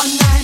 one night.